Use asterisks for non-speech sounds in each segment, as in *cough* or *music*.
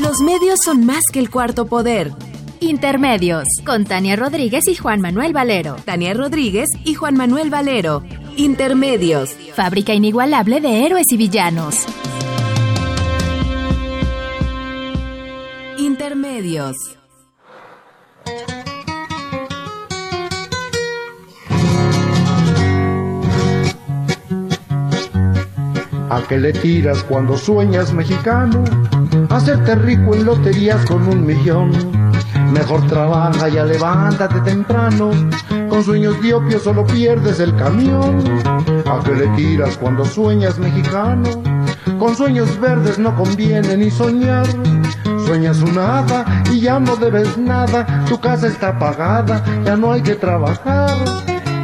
Los medios son más que el cuarto poder. Intermedios, con Tania Rodríguez y Juan Manuel Valero. Tania Rodríguez y Juan Manuel Valero. Intermedios. Fábrica inigualable de héroes y villanos. Intermedios. ¿A qué le tiras cuando sueñas mexicano? Hacerte rico en loterías con un millón. Mejor trabaja, ya levántate temprano. Con sueños diopios solo pierdes el camión. ¿A qué le tiras cuando sueñas mexicano? Con sueños verdes no conviene ni soñar. Sueñas un hada y ya no debes nada. Tu casa está pagada, ya no hay que trabajar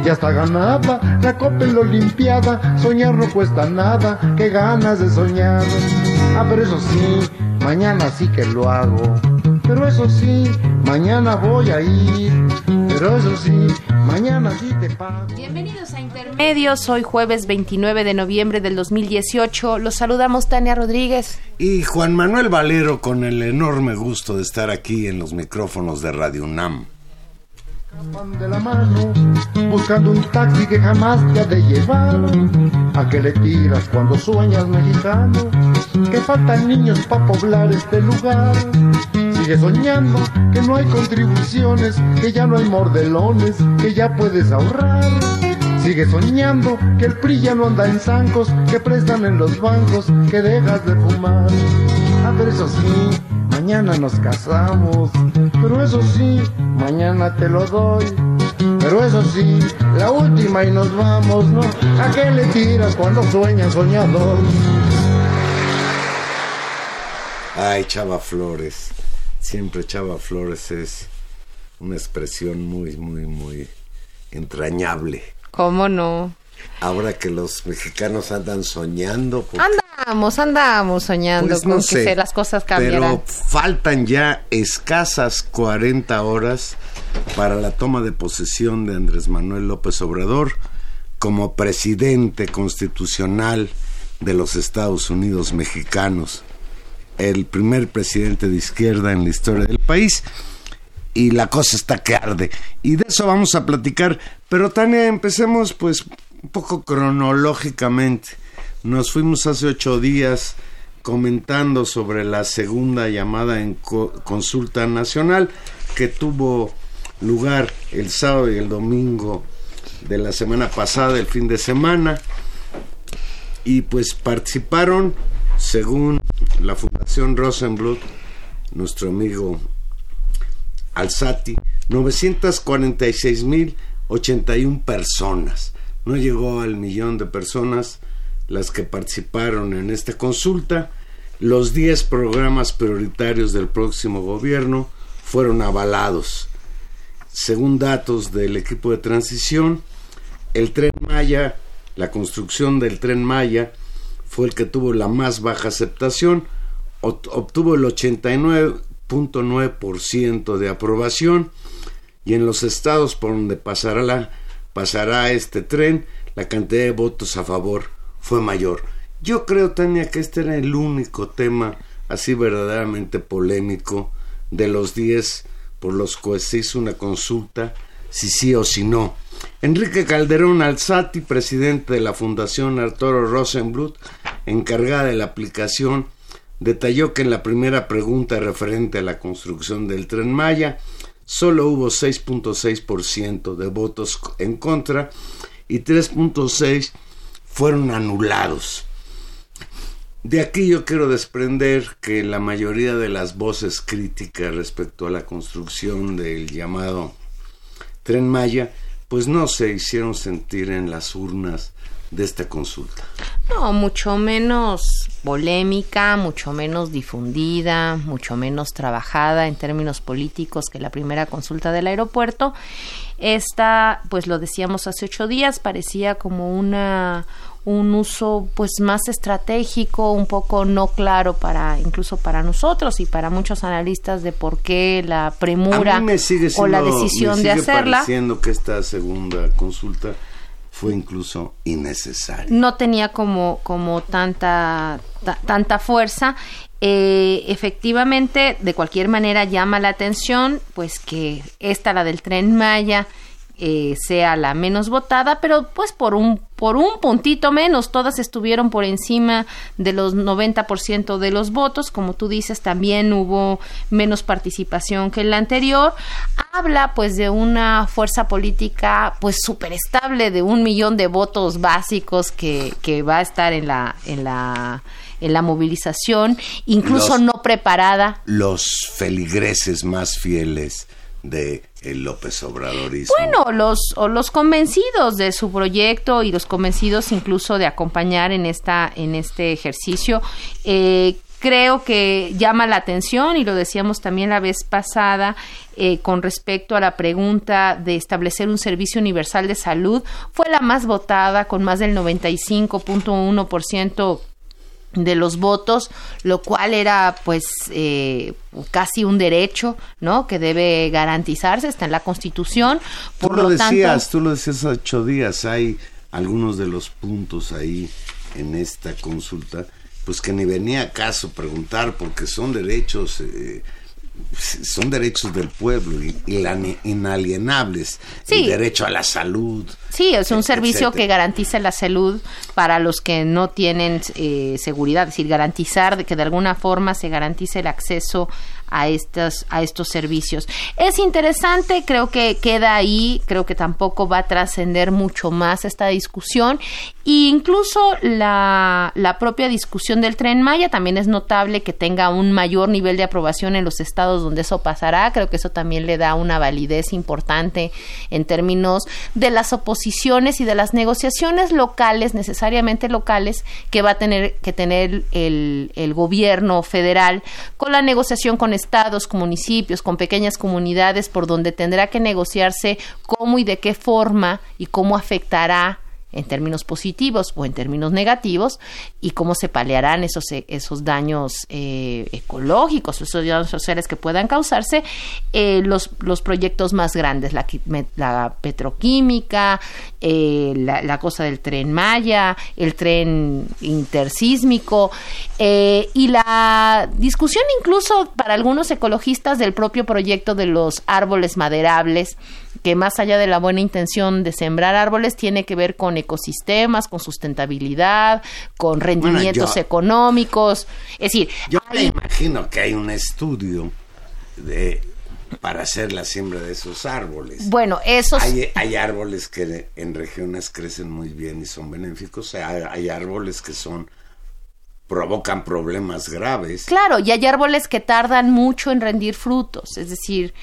ya está ganada, la copa en la olimpiada, soñar no cuesta nada, qué ganas de soñar. Ah, pero eso sí, mañana sí que lo hago. Pero eso sí, mañana voy a ir. Pero eso sí, mañana sí te pago. Bienvenidos a Intermedios, hoy jueves 29 de noviembre del 2018. Los saludamos Tania Rodríguez. Y Juan Manuel Valero con el enorme gusto de estar aquí en los micrófonos de Radio UNAM buscando un taxi que jamás te ha de llevar. ¿A qué le tiras cuando sueñas mexicano? Que faltan niños para poblar este lugar. Sigue soñando que no hay contribuciones, que ya no hay mordelones, que ya puedes ahorrar. Sigue soñando que el PRI ya no anda en zancos, que prestan en los bancos, que dejas de fumar. Ah, pero eso sí, mañana nos casamos, pero eso sí, mañana te lo doy. Pero eso sí, la última y nos vamos, ¿no? ¿A qué le tiras cuando sueñas soñador? Ay, Chava Flores. Siempre Chava Flores es una expresión muy, muy, muy entrañable. ¿Cómo no? Ahora que los mexicanos andan soñando. Porque... Andamos, andamos soñando Pues con no que sé, se- las cosas cambiarán. Pero faltan ya escasas 40 horas para la toma de posesión de Andrés Manuel López Obrador como presidente constitucional de los Estados Unidos mexicanos, el primer presidente de izquierda en la historia del país. Y la cosa está que arde. Y de eso vamos a platicar. Pero Tania, empecemos pues un poco cronológicamente. Nos fuimos hace ocho días comentando sobre la segunda llamada en co- consulta nacional que tuvo lugar el sábado y el domingo de la semana pasada, el fin de semana. Y pues participaron, según la Fundación Rosenbluth, nuestro amigo Alzati, 946.081 personas. No llegó al millón de personas las que participaron en esta consulta. Los 10 programas prioritarios del próximo gobierno fueron avalados. Según datos del equipo de transición, el tren Maya, la construcción del tren Maya, fue el que tuvo la más baja aceptación, obtuvo el 89.9% de aprobación y en los estados por donde pasará, la- pasará este tren, la cantidad de votos a favor fue mayor. Yo creo, Tania, que este era el único tema así verdaderamente polémico de los 10 por los que se hizo una consulta, si sí o si no. Enrique Calderón Alzati, presidente de la Fundación Arturo Rosenbluth, encargada de la aplicación, detalló que en la primera pregunta referente a la construcción del tren Maya, solo hubo 6.6% de votos en contra y 3.6 fueron anulados. De aquí yo quiero desprender que la mayoría de las voces críticas respecto a la construcción del llamado Tren Maya, pues no se hicieron sentir en las urnas de esta consulta? No, mucho menos polémica, mucho menos difundida, mucho menos trabajada en términos políticos que la primera consulta del aeropuerto. Esta, pues lo decíamos hace ocho días, parecía como una un uso pues más estratégico, un poco no claro para incluso para nosotros y para muchos analistas de por qué la premura o la decisión de hacerla. Que esta segunda consulta fue incluso innecesaria. No tenía como como tanta tanta fuerza eh, efectivamente, de cualquier manera llama la atención, pues que esta, la del tren Maya, eh, sea la menos votada, pero pues por un, por un puntito menos, todas estuvieron por encima de los 90% de los votos, como tú dices, también hubo menos participación que en la anterior, habla pues de una fuerza política pues súper estable, de un millón de votos básicos que, que va a estar en la, en la en la movilización, incluso no preparada. Los feligreses más fieles de el López. Bueno, los, los convencidos de su proyecto y los convencidos incluso de acompañar en, esta, en este ejercicio. Eh, creo que llama la atención y lo decíamos también la vez pasada eh, con respecto a la pregunta de establecer un servicio universal de salud fue la más votada con más del 95.1% de los votos, lo cual era pues eh, casi un derecho, ¿no? Que debe garantizarse, está en la Constitución. Por tú lo, decías, tú lo decías hace ocho días, hay algunos de los puntos ahí en esta consulta, pues que ni venía a caso preguntar porque son derechos eh, son derechos del pueblo y, inalienables. El derecho a la salud. Sí, es un servicio que garantiza la salud para los que no tienen eh, seguridad, es decir, garantizar que de alguna forma se garantice el acceso a estos, a estos servicios. Es interesante, creo que queda ahí, creo que tampoco va a trascender mucho más esta discusión. Incluso la, la propia discusión del tren Maya también es notable que tenga un mayor nivel de aprobación en los estados donde eso pasará. Creo que eso también le da una validez importante en términos de las oposiciones y de las negociaciones locales, necesariamente locales, que va a tener que tener el, el gobierno federal con la negociación con estados, con municipios, con pequeñas comunidades, por donde tendrá que negociarse cómo y de qué forma y cómo afectará en términos positivos o en términos negativos y cómo se paliarán esos, esos daños eh, ecológicos, esos daños sociales que puedan causarse eh, los, los proyectos más grandes, la, la petroquímica, eh, la, la, cosa del tren Maya, el tren intersísmico y la discusión incluso para algunos ecologistas del propio proyecto de los árboles maderables que más allá de la buena intención de sembrar árboles, tiene que ver con ecosistemas, con sustentabilidad, con rendimientos económicos. Es decir, yo me imagino que hay un estudio de para hacer la siembra de esos árboles. Bueno, esos... Hay, hay árboles que en regiones crecen muy bien y son benéficos, hay, hay árboles que son provocan problemas graves. Claro, y hay árboles que tardan mucho en rendir frutos, es decir,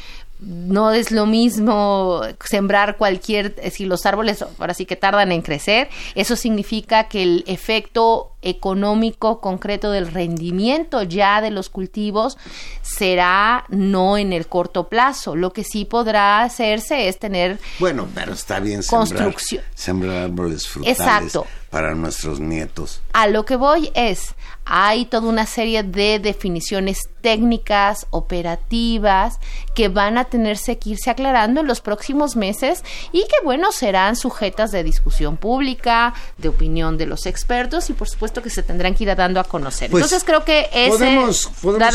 no es lo mismo sembrar cualquier, si los árboles ahora sí que tardan en crecer, eso significa que el efecto económico concreto del rendimiento ya de los cultivos será no en el corto plazo. Lo que sí podrá hacerse es tener bueno, pero está bien sembrar, sembrar árboles frutales Exacto. para nuestros nietos. A lo que voy es hay toda una serie de definiciones técnicas, operativas, que van a tenerse que irse aclarando en los próximos meses y que, bueno, serán sujetas de discusión pública, de opinión de los expertos y, por supuesto, que se tendrán que ir dando a conocer. Pues, Entonces, creo que ese podemos,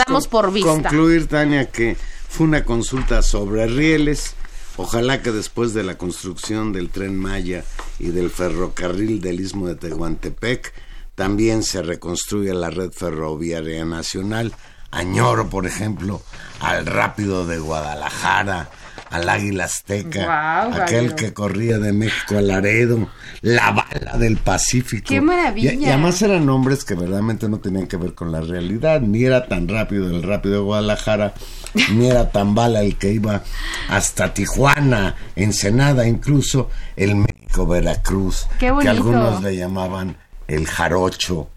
damos por vista. concluir, Tania, que fue una consulta sobre rieles. Ojalá que después de la construcción del tren Maya y del ferrocarril del Istmo de Tehuantepec, también se reconstruye la red ferroviaria nacional. Añoro, por ejemplo, al Rápido de Guadalajara, al Águila Azteca, aquel que corría de México a Laredo, la bala del Pacífico. ¡Qué maravilla! Y, además eran nombres que verdaderamente no tenían que ver con la realidad, ni era tan rápido el Rápido de Guadalajara, *laughs* ni era tan bala el que iba hasta Tijuana, Ensenada, incluso el México, Veracruz, Qué que algunos le llamaban el jarocho.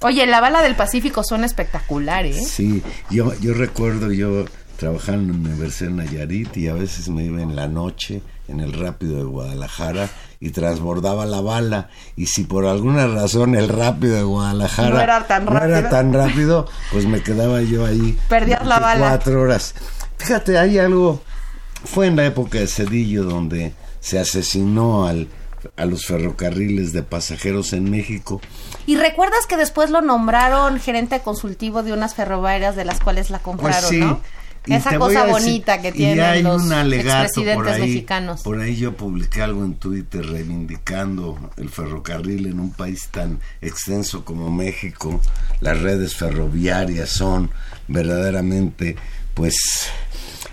Oye, la bala del Pacífico son espectaculares. ¿eh? Sí, yo, yo recuerdo yo trabajando en la Universidad de Nayarit y a veces me iba en la noche en el rápido de Guadalajara y transbordaba la bala y si por alguna razón el rápido de Guadalajara No era tan no era rápido. tan rápido, pues me quedaba yo ahí Perdías la bala. cuatro horas. Fíjate, hay algo, fue en la época de Cedillo donde se asesinó al, a los ferrocarriles de pasajeros en México Y recuerdas que después lo nombraron gerente consultivo de unas ferroviarias de las cuales la compraron, Pues sí. ¿no? Esa cosa decir- bonita que y tienen hay los un alegato por ahí, mexicanos. Por ahí yo publiqué algo en Twitter reivindicando el ferrocarril en un país tan extenso como México. Las redes ferroviarias son verdaderamente, pues,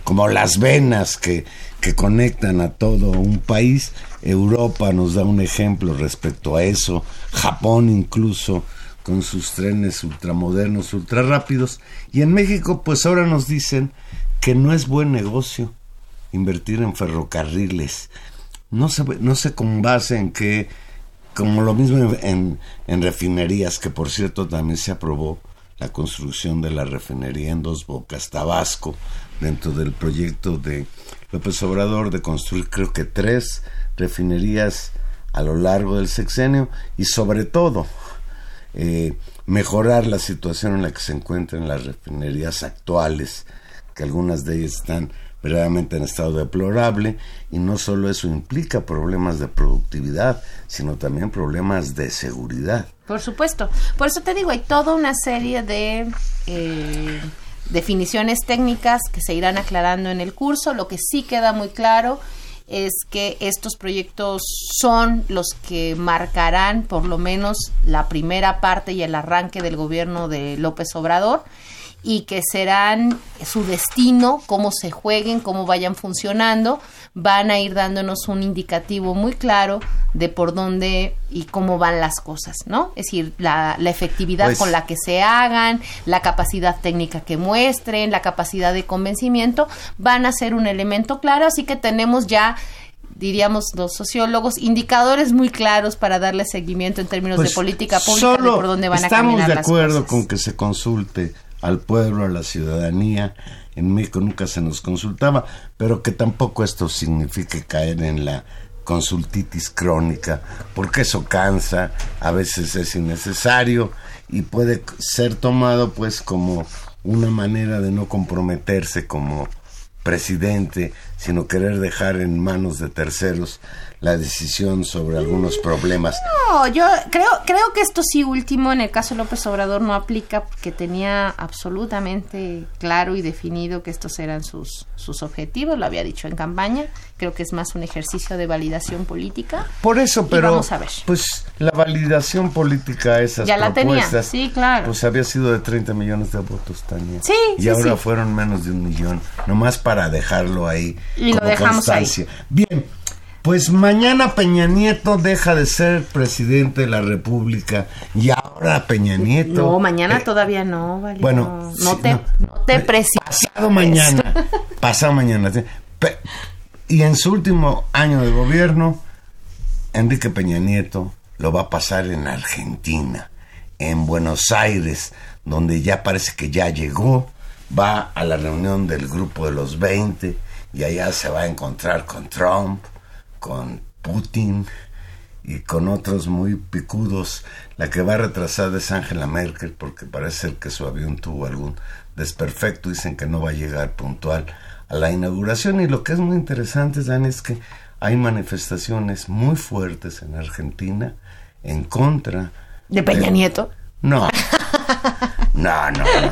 como las venas que, que conectan a todo un país. Europa nos da un ejemplo respecto a eso. Japón incluso con sus trenes ultramodernos, ultrarrápidos. Y en México, pues ahora nos dicen que no es buen negocio invertir en ferrocarriles. No sé, no sé con base en que, como lo mismo en, en, en refinerías, que por cierto también se aprobó la construcción de la refinería en Dos Bocas, Tabasco, dentro del proyecto de López Obrador de construir creo que tres refinerías a lo largo del sexenio y sobre todo eh, mejorar la situación en la que se encuentran las refinerías actuales, que algunas de ellas están verdaderamente en estado deplorable y no solo eso implica problemas de productividad, sino también problemas de seguridad. Por supuesto. Por eso te digo, hay toda una serie de eh, definiciones técnicas que se irán aclarando en el curso. Lo que sí queda muy claro es que estos proyectos son los que marcarán por lo menos la primera parte y el arranque del gobierno de López Obrador y que serán su destino, cómo se jueguen, cómo vayan funcionando, van a ir dándonos un indicativo muy claro de por dónde y cómo van las cosas, ¿no? Es decir, la, la efectividad Pues- con la que se hagan, la capacidad técnica que muestren, la capacidad de convencimiento, van a ser un elemento claro, así que tenemos ya diríamos los sociólogos, indicadores muy claros para darle seguimiento en términos de Pues, política pública de por dónde van a estamos caminar de las acuerdo con que se consulte al pueblo, a la ciudadanía. En México nunca se nos consultaba, pero que tampoco esto signifique caer en la consultitis crónica, porque eso cansa, a veces es innecesario y puede ser tomado pues como una manera de no comprometerse como presidente, sino querer dejar en manos de terceros la decisión sobre algunos problemas. No, yo creo, creo que esto sí último en el caso de López Obrador no aplica porque tenía absolutamente claro y definido que estos eran sus, sus objetivos, lo había dicho en campaña, creo que es más un ejercicio de validación política. Por eso, pero vamos a ver. pues la validación política esas Ya la tenía, sí, claro. Pues había sido de 30 millones de votos también. Sí, y sí, ahora sí. fueron menos de un millón, nomás para dejarlo ahí Y lo como dejamos ahí. constancia. Bien, pues mañana Peña Nieto deja de ser presidente de la República y ahora Peña Nieto No, mañana eh, todavía no, vale. bueno, no, sí, te, no. no te Eh, precipites. Pasado mañana, *laughs* pasado mañana. Pe- y en su último año de gobierno, Enrique Peña Nieto lo va a pasar en Argentina, en Buenos Aires, donde ya parece que ya llegó, va a la reunión del grupo de los 20 y allá se va a encontrar con Trump, con Putin y con otros muy picudos. La que va retrasada es Angela Merkel porque parece ser que su avión tuvo algún desperfecto. Dicen que no va a llegar puntual a la inauguración. Y lo que es muy interesante, Dan, es que hay manifestaciones muy fuertes en Argentina en contra De Peña Nieto. no. No, no, no.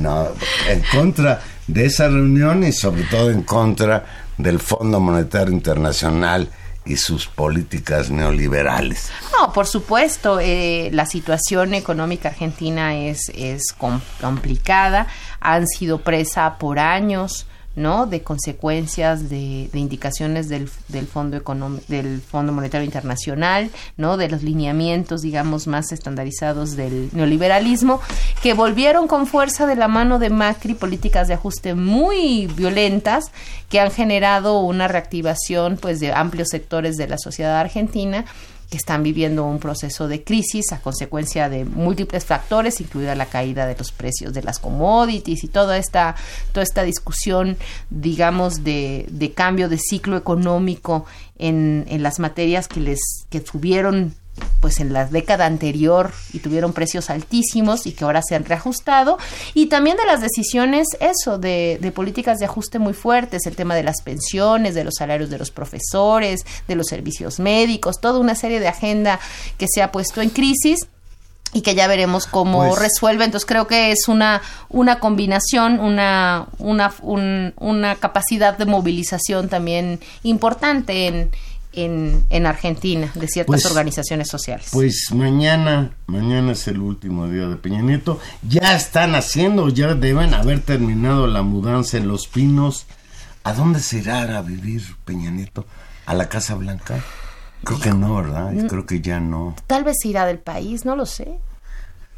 No, en contra de esa reunión y sobre todo en contra del Fondo Monetario Internacional y sus políticas neoliberales. No, por supuesto, eh, la situación económica argentina es, es com- complicada, han sido presa por años ¿no? De consecuencias, de, indicaciones del, del Fondo Económico, del Fondo Monetario Internacional, ¿no? De los lineamientos, digamos, más estandarizados del neoliberalismo, que volvieron con fuerza de la mano de Macri políticas de ajuste muy violentas que han generado una reactivación, pues, de amplios sectores de la sociedad argentina que están viviendo un proceso de crisis a consecuencia de múltiples factores, incluida la caída de los precios de las commodities y toda esta, toda esta discusión, digamos, de, de cambio de ciclo económico en, en las materias que les que tuvieron pues en la década anterior y tuvieron precios altísimos y que ahora se han reajustado y también de las decisiones eso de, de, políticas de ajuste muy fuertes el tema de las pensiones de los salarios de los profesores de los servicios médicos toda una serie de agenda que se ha puesto en crisis y que ya veremos cómo pues, resuelve. Entonces creo que es una, una combinación, una, una, un, una capacidad de movilización también importante en, en, en Argentina de ciertas pues, organizaciones sociales. Pues mañana, mañana es el último día de Peña Nieto. Ya están haciendo, ya deben haber terminado la mudanza en Los Pinos. ¿A dónde se irá a vivir Peña Nieto? ¿A la Casa Blanca? Creo que no, ¿verdad? Creo que ya no. Tal vez irá del país, no lo sé.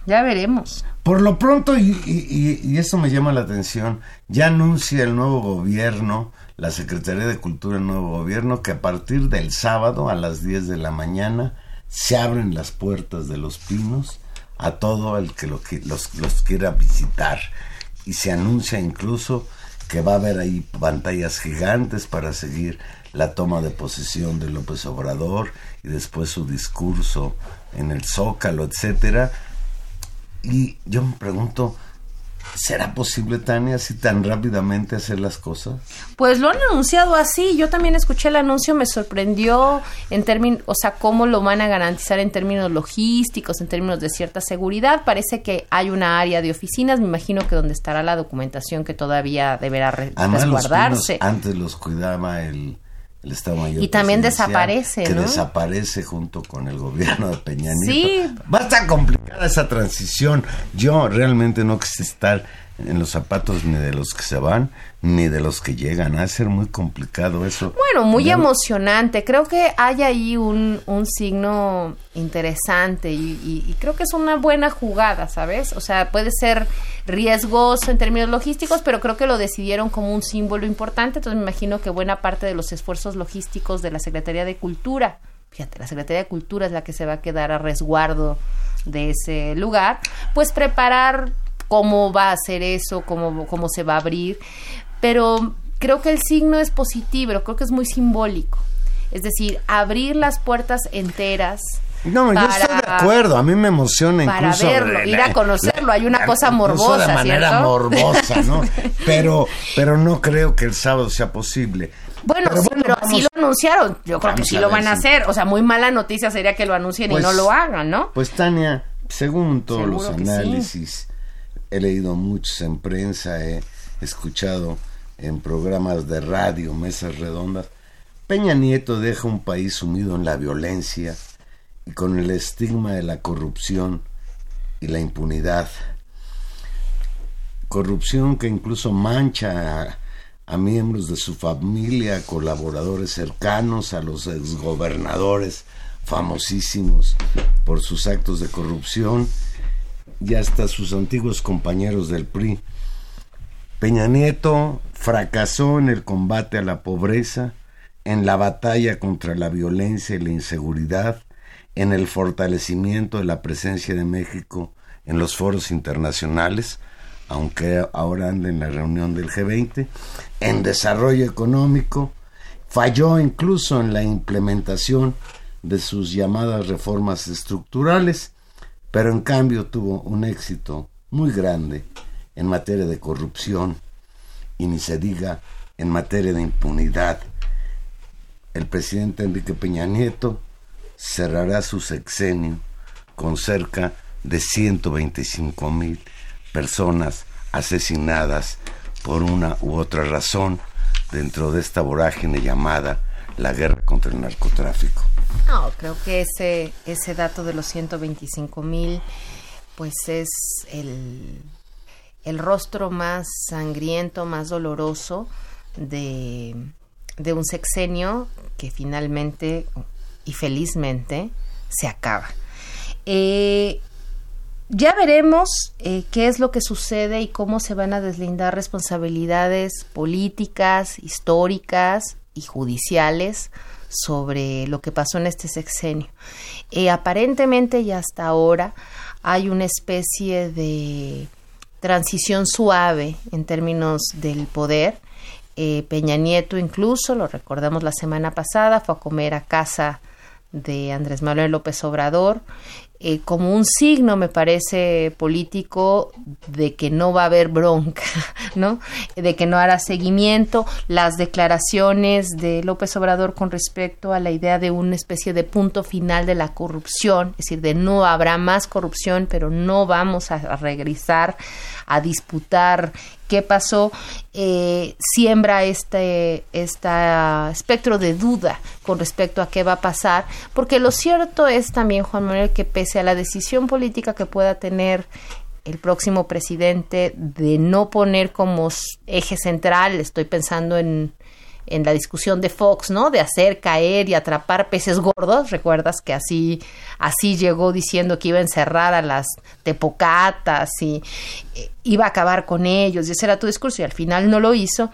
Ya veremos. Por lo pronto, y, y, y, eso me llama la atención, ya anuncia el nuevo gobierno la Secretaría de Cultura del nuevo gobierno que a partir del sábado a las 10 de la mañana se abren las puertas de los pinos a todo el que, lo, que los, los quiera visitar y se anuncia incluso que va a haber ahí pantallas gigantes para seguir la toma de posesión de López Obrador y después su discurso en el Zócalo, etcétera. Y yo me pregunto, ¿Será posible, Tania, así tan rápidamente hacer las cosas? Pues lo han anunciado así. Yo también escuché el anuncio, me sorprendió en términos, o sea, cómo lo van a garantizar en términos logísticos, en términos de cierta seguridad. Parece que hay una área de oficinas, me imagino que donde estará la documentación que todavía deberá resguardarse. antes los cuidaba el el Estado Mayor. Y también desaparece, que desaparece junto con el gobierno de Peña Nieto. Sí. Va a estar complicada esa transición. Yo realmente no quise estar en los zapatos ni de los que se van ni de los que llegan. Va a ser muy complicado eso. Bueno, muy emocionante. Creo que hay ahí un, un signo interesante y, y, creo que es una buena jugada, ¿sabes? O sea, puede ser riesgoso en términos logísticos, pero creo que lo decidieron como un símbolo importante. Entonces me imagino que buena parte de los esfuerzos logísticos de la Secretaría de Cultura, fíjate, la Secretaría de Cultura es la que se va a quedar a resguardo de ese lugar, pues preparar cómo va a hacer eso, cómo, cómo se va a abrir, pero creo que el signo es positivo, creo que es muy simbólico. Es decir, abrir las puertas enteras. No, yo estoy de acuerdo, a mí me emociona para verlo, ir a conocerlo, hay una cosa morbosa, de manera morbosa, ¿no? *laughs* pero, pero no creo que el sábado sea posible. Bueno, sí, pero así lo anunciaron. Yo creo que sí lo van a hacer. O sea, muy mala noticia sería que lo anuncien y no pues, lo hagan, ¿no? Pues Tania, según todos los análisis, he leído muchos en prensa, he escuchado en programas de radio, mesas redondas. Peña Nieto deja un país sumido en la violencia y con el estigma de la corrupción y la impunidad. Corrupción que incluso mancha a, miembros de su familia, a colaboradores cercanos, a los exgobernadores famosísimos por sus actos de corrupción y hasta sus antiguos compañeros del PRI. Peña Nieto fracasó en el combate a la pobreza, en la batalla contra la violencia y la inseguridad, en el fortalecimiento de la presencia de México en los foros internacionales, aunque ahora anda en la reunión del G20, en desarrollo económico, falló incluso en la implementación de sus llamadas reformas estructurales, pero en cambio tuvo un éxito muy grande en materia de corrupción y ni se diga en materia de impunidad. El presidente Enrique Peña Nieto cerrará su sexenio con cerca de 125 mil personas asesinadas por una u otra razón dentro de esta vorágine llamada la guerra contra el narcotráfico. No, creo que ese, ese dato de los 125 mil, pues es el, el rostro más sangriento, más doloroso de, de un sexenio que finalmente y felizmente se acaba. Eh, ya veremos eh, qué es lo que sucede y cómo se van a deslindar responsabilidades políticas, históricas y judiciales sobre lo que pasó en este sexenio. Eh, aparentemente y hasta ahora hay una especie de transición suave en términos del poder. Eh, Peña Nieto incluso, lo recordamos la semana pasada, fue a comer a casa de Andrés Manuel López Obrador eh, como un signo, me parece, político de que no va a haber bronca, *laughs* ¿no? De que no hará seguimiento. Las declaraciones de López Obrador con respecto a la idea de una especie de punto final de la corrupción, es decir, de no habrá más corrupción, pero no vamos a regresar a disputar qué pasó, eh, siembra este, este espectro de duda con respecto a qué va a pasar, porque lo cierto es también, Juan Manuel, que pese a la decisión política que pueda tener el próximo presidente de no poner como eje central, estoy pensando en en la discusión de Fox, ¿no? De hacer caer y atrapar peces gordos. Recuerdas que así, así llegó diciendo que iba a encerrar a las tepocatas y eh, iba a acabar con ellos. Y ese era tu discurso y al final no lo hizo.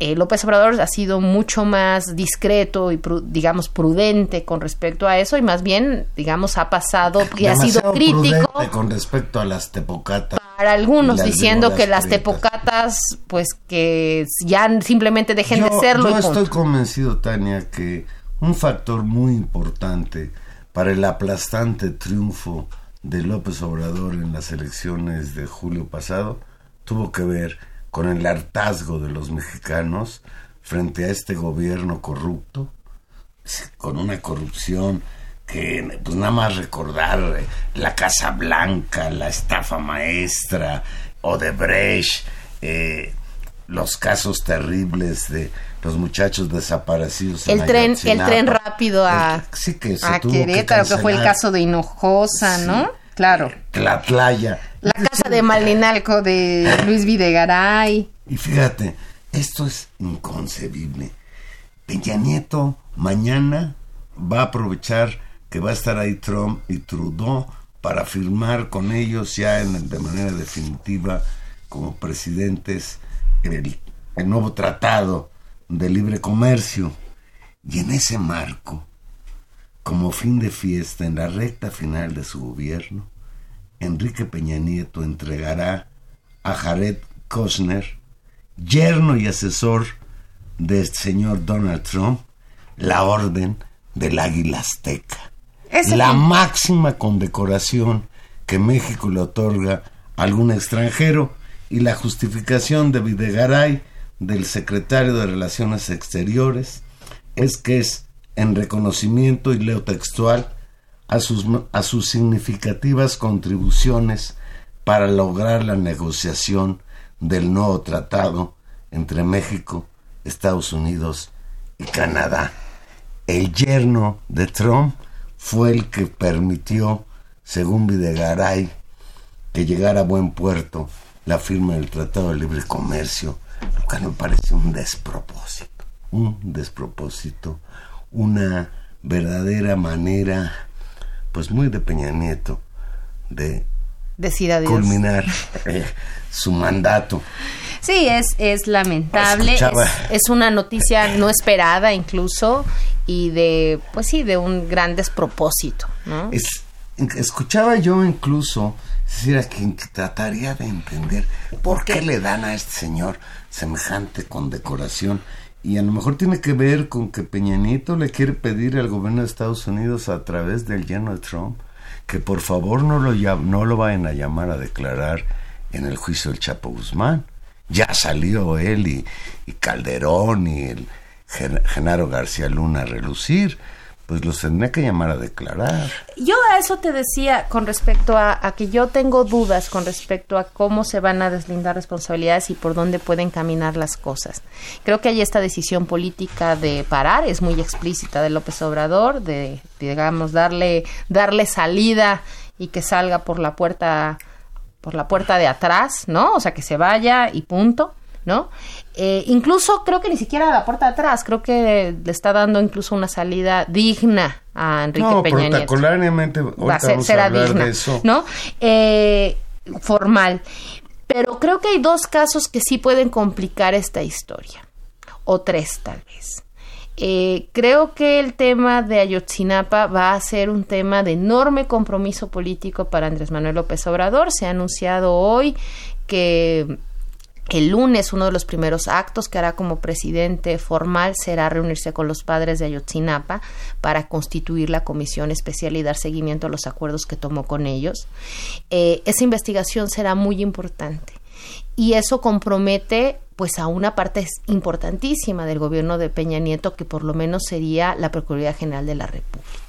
Eh, López Obrador ha sido mucho más discreto y digamos prudente con respecto a eso y más bien digamos ha pasado y ha sido crítico con respecto a las tepocatas para algunos diciendo que las tepocatas pues que ya simplemente dejen de serlo yo estoy convencido Tania que un factor muy importante para el aplastante triunfo de López Obrador en las elecciones de julio pasado tuvo que ver con el hartazgo de los mexicanos frente a este gobierno corrupto, con una corrupción que pues nada más recordar eh, la Casa Blanca, la estafa maestra, Odebrecht, eh, los casos terribles de los muchachos desaparecidos. El tren, el tren rápido a, sí que a Querétaro, que, fue el caso de Hinojosa, ¿no? Claro. La playa. La casa de Malinalco de Luis Videgaray. Y fíjate, esto es inconcebible. Peña Nieto mañana va a aprovechar que va a estar ahí Trump y Trudeau para firmar con ellos ya de manera definitiva como presidentes el nuevo tratado de libre comercio. Y en ese marco, como fin de fiesta en la recta final de su gobierno, Enrique Peña Nieto entregará a Jared Kushner, yerno y asesor del señor Donald Trump, la orden del águila azteca. la máxima condecoración que México le otorga a algún extranjero y la justificación de Videgaray, del secretario de Relaciones Exteriores, es que es en reconocimiento y leo textual a sus, a sus significativas contribuciones para lograr la negociación del nuevo tratado entre México, Estados Unidos y Canadá. El yerno de Trump fue el que permitió, según Videgaray, que llegara a buen puerto la firma del Tratado de Libre Comercio, lo que me parece un despropósito, un despropósito, una verdadera manera, pues muy de Peña Nieto, de culminar eh, su mandato. Sí, es, es lamentable, es, una noticia no esperada incluso y de, pues sí, de un gran despropósito. ¿no? escuchaba yo incluso, es decir, a quien trataría de entender por qué le dan a este señor semejante condecoración y a lo mejor tiene que ver con que Peña Nieto le quiere pedir al gobierno de Estados Unidos a través del lleno de Trump que por favor no lo, no lo vayan a llamar a declarar en el juicio del Chapo Guzmán. Ya salió él y, y Calderón y el Genaro García Luna a relucir pues los tendría que llamar a declarar. Yo a eso te decía con respecto a, que yo tengo dudas con respecto a cómo se van a deslindar responsabilidades y por dónde pueden caminar las cosas. Creo que hay esta decisión política de parar, es muy explícita de López Obrador, de, digamos, darle, darle salida y que salga por la puerta, por la puerta de atrás, ¿no? O sea, que se vaya y punto ¿no? Eh, incluso creo que ni siquiera la puerta de atrás, creo que le está dando incluso una salida digna a Enrique no, Peña Nieto. protocolarmente Va a ser- vamos será digna, de eso. ¿no? Eh, formal. Pero creo que hay dos casos que sí pueden complicar esta historia, o tres tal vez. Eh, creo que el tema de Ayotzinapa va a ser un tema de enorme compromiso político para Andrés Manuel López Obrador. Se ha anunciado hoy que el lunes uno de los primeros actos que hará como presidente formal será reunirse con los padres de Ayotzinapa para constituir la comisión especial y dar seguimiento a los acuerdos que tomó con ellos. Eh, esa investigación será muy importante y eso compromete pues a una parte importantísima del gobierno de Peña Nieto que por lo menos sería la Procuraduría General de la República.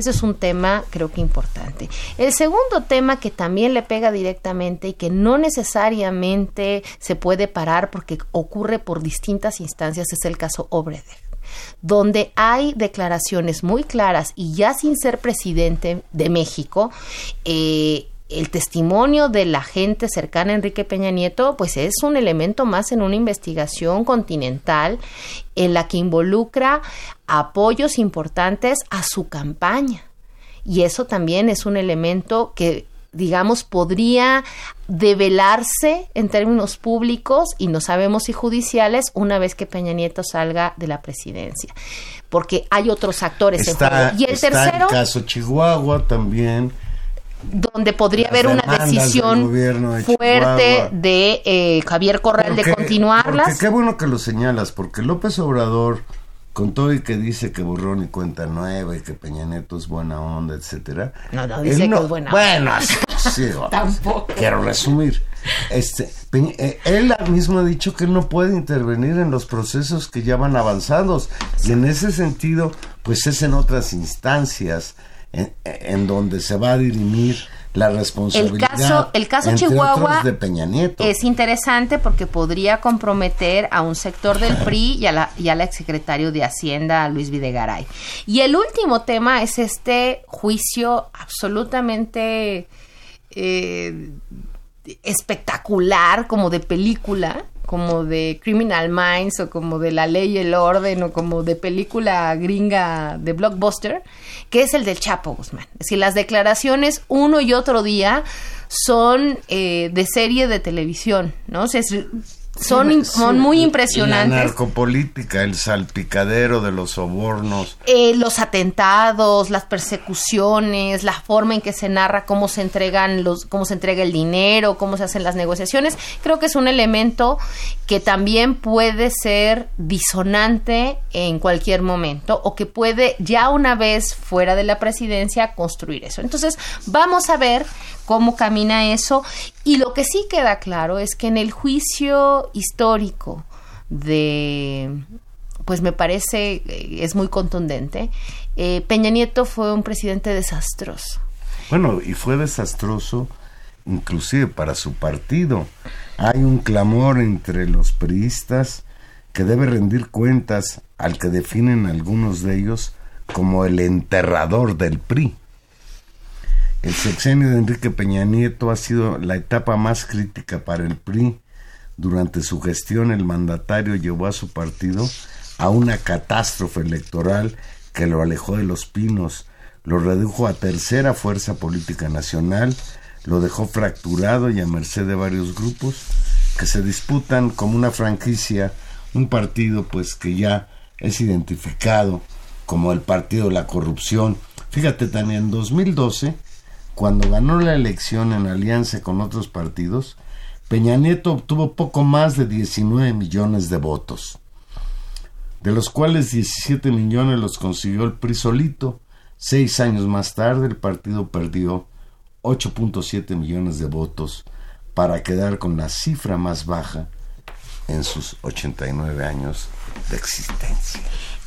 Ese es un tema creo que importante. El segundo tema que también le pega directamente y que no necesariamente se puede parar porque ocurre por distintas instancias es el caso Obredech donde hay declaraciones muy claras y ya sin ser presidente de México, eh, el testimonio de la gente cercana a Enrique Peña Nieto, pues es un elemento más en una investigación continental en la que involucra apoyos importantes a su campaña. Y eso también es un elemento que digamos, podría develarse en términos públicos y no sabemos si judiciales una vez que Peña Nieto salga de la presidencia. Porque hay otros actores en Está, juego. Y el está tercero, el caso Chihuahua también. Donde podría las haber una decisión de fuerte de eh, Javier Corral de continuarlas. Porque qué bueno que lo señalas, porque López Obrador, con todo y que dice que borrón y cuenta nueva y que Peña Nieto es buena onda, etcétera. No, no, dice que es buena Bueno, sí, *laughs* vamos, Tampoco. Quiero resumir. Este, Peña- eh, él mismo ha dicho que no puede intervenir en los procesos que ya van avanzados. Y en ese sentido, pues es en otras instancias en, en donde se va a dirimir la El responsabilidad. caso, el caso entre Chihuahua de Peña Nieto. es interesante porque podría comprometer a un sector del PRI y, a la, y al exsecretario de Hacienda, Luis Videgaray. Y el último tema es este juicio absolutamente eh, espectacular, como de película, como de Criminal Minds o como de La Ley y el Orden o como de película gringa de blockbuster, que es el del Chapo Guzmán. Es decir, las declaraciones uno y otro día son eh, de serie de televisión, ¿no? O sea, es- son, son muy La impresionantes. narcopolítica, el salpicadero de los sobornos. Eh, los atentados, las persecuciones, la forma en que se narra cómo se entregan los, cómo se entrega el dinero, cómo se hacen las negociaciones, creo que es un elemento que también puede ser disonante en cualquier momento o que puede ya una vez fuera de la presidencia construir eso. Entonces, vamos a ver cómo camina eso y lo que sí queda claro es que en el juicio histórico de pues me parece eh, es muy contundente. Eh, Peña Nieto fue un presidente desastroso. Bueno, y fue desastroso inclusive para su partido. Hay un clamor entre los priistas que debe rendir cuentas al que definen algunos de ellos como el enterrador del PRI. El sexenio de Enrique Peña Nieto ha sido la etapa más crítica para el PRI. Durante su gestión el mandatario llevó a su partido a una catástrofe electoral que lo alejó de los pinos, lo redujo a tercera fuerza política nacional, lo dejó fracturado y a merced de varios grupos que se disputan como una franquicia, un partido pues que ya es identificado como el partido de la corrupción. Fíjate, Tania, en 2012, cuando ganó la elección en alianza con otros partidos, Peña Nieto obtuvo poco más de 19 millones de votos, de los cuales 17 millones los consiguió el PRI solito. Seis años más tarde el partido perdió 8.7 millones de votos para quedar con la cifra más baja en sus 89 años de existencia.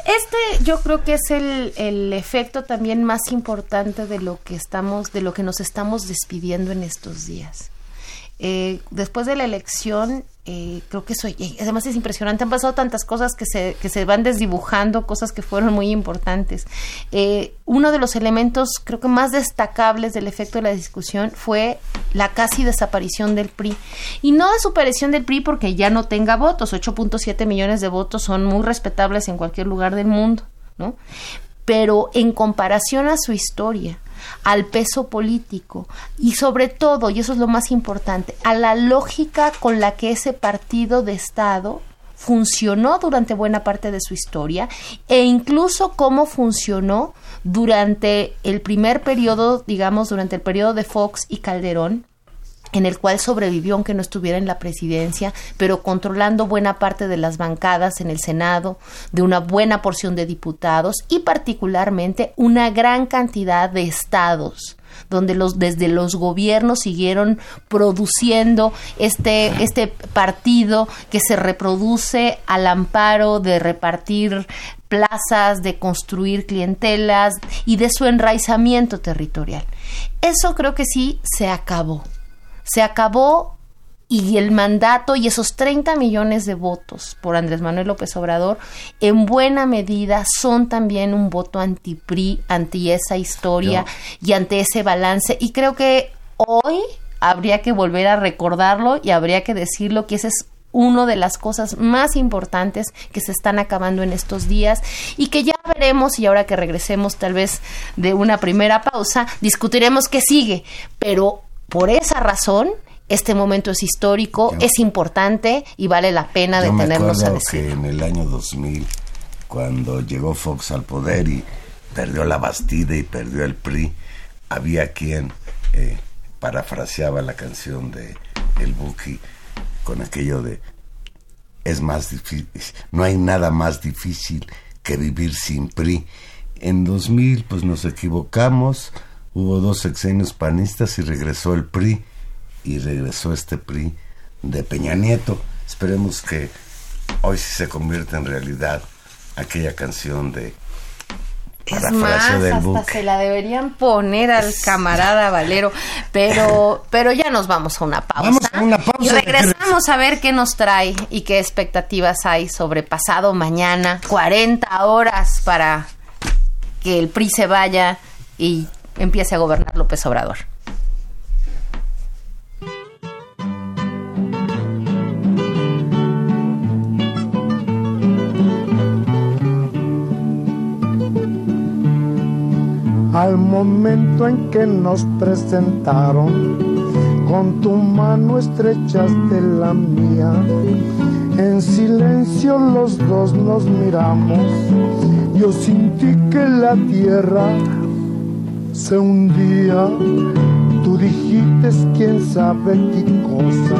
Este yo creo que es el, el efecto también más importante de lo que estamos, de lo que nos estamos despidiendo en estos días. Eh, después de la elección, eh, creo que eso además es impresionante han pasado tantas cosas que se, que se van desdibujando cosas que fueron muy importantes. Eh, uno de los elementos creo que más destacables del efecto de la discusión fue la casi desaparición del PRI y no desaparición del PRI porque ya no tenga votos. 8.7 millones de votos son muy respetables en cualquier lugar del mundo no pero en comparación a su historia al peso político. Y sobre todo, y eso es lo más importante, a la lógica con la que ese partido de Estado funcionó durante buena parte de su historia e incluso cómo funcionó durante el primer periodo, digamos, durante el periodo de Fox y Calderón, en el cual sobrevivió aunque no estuviera en la presidencia, pero controlando buena parte de las bancadas en el Senado, de una buena porción de diputados y particularmente una gran cantidad de estados donde los desde los gobiernos siguieron produciendo este este partido que se reproduce al amparo de repartir plazas, de construir clientelas y de su enraizamiento territorial. Eso creo que sí se acabó se acabó y el mandato y esos 30 millones de votos por Andrés Manuel López Obrador en buena medida son también un voto anti-PRI, anti esa historia y ante ese balance. Y creo que hoy habría que volver a recordarlo y habría que decirlo que ese es una de las cosas más importantes que se están acabando en estos días y que ya veremos y ahora que regresemos tal vez de una primera pausa discutiremos qué sigue, pero por esa razón, este momento es histórico, es importante y vale la pena detenernos a decir. que en el año 2000, cuando llegó Fox al poder y perdió la Bastida y perdió el PRI, había quien eh, parafraseaba la canción de El Buki con aquello de es más difícil, no hay nada más difícil que vivir sin PRI. En 2000 pues nos equivocamos, Hubo dos sexenios panistas y regresó el PRI y regresó este PRI de Peña Nieto. Esperemos que hoy sí se convierta en realidad aquella canción de es más, hasta se la deberían poner al camarada Valero, pero, *laughs* pero ya nos vamos a una pausa. Vamos a una pausa y regresamos a ver qué nos trae y qué expectativas hay sobre pasado mañana, 40 horas para que el PRI se vaya y empiece a gobernar López Obrador. Al momento en que nos presentaron, con tu mano estrechaste la mía. En silencio los dos nos miramos. Yo sentí que la tierra se hundía. Tú dijiste quién sabe qué cosa.